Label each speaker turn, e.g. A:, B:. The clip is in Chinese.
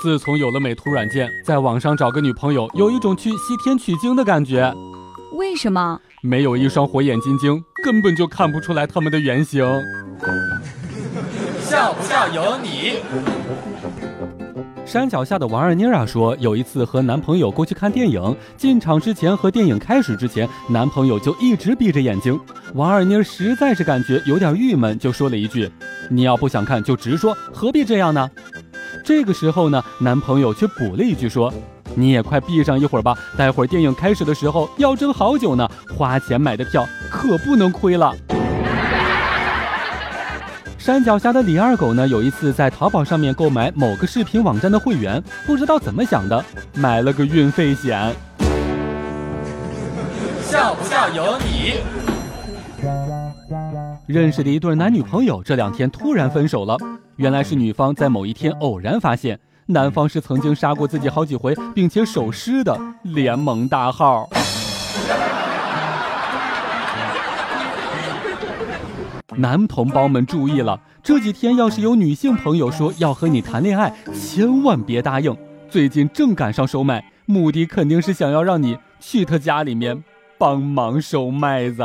A: 自从有了美图软件，在网上找个女朋友，有一种去西天取经的感觉。
B: 为什么？
A: 没有一双火眼金睛，根本就看不出来他们的原型。
C: 笑不笑由你。
A: 山脚下的王二妮啊说，有一次和男朋友过去看电影，进场之前和电影开始之前，男朋友就一直闭着眼睛。王二妮实在是感觉有点郁闷，就说了一句：“你要不想看就直说，何必这样呢？”这个时候呢，男朋友却补了一句说：“你也快闭上一会儿吧，待会儿电影开始的时候要争好久呢，花钱买的票可不能亏了。”山脚下的李二狗呢，有一次在淘宝上面购买某个视频网站的会员，不知道怎么想的，买了个运费险。
C: 笑不笑由你。
A: 认识的一对男女朋友这两天突然分手了，原来是女方在某一天偶然发现男方是曾经杀过自己好几回并且手尸的联盟大号。男同胞们注意了，这几天要是有女性朋友说要和你谈恋爱，千万别答应。最近正赶上收麦，目的肯定是想要让你去他家里面帮忙收麦子。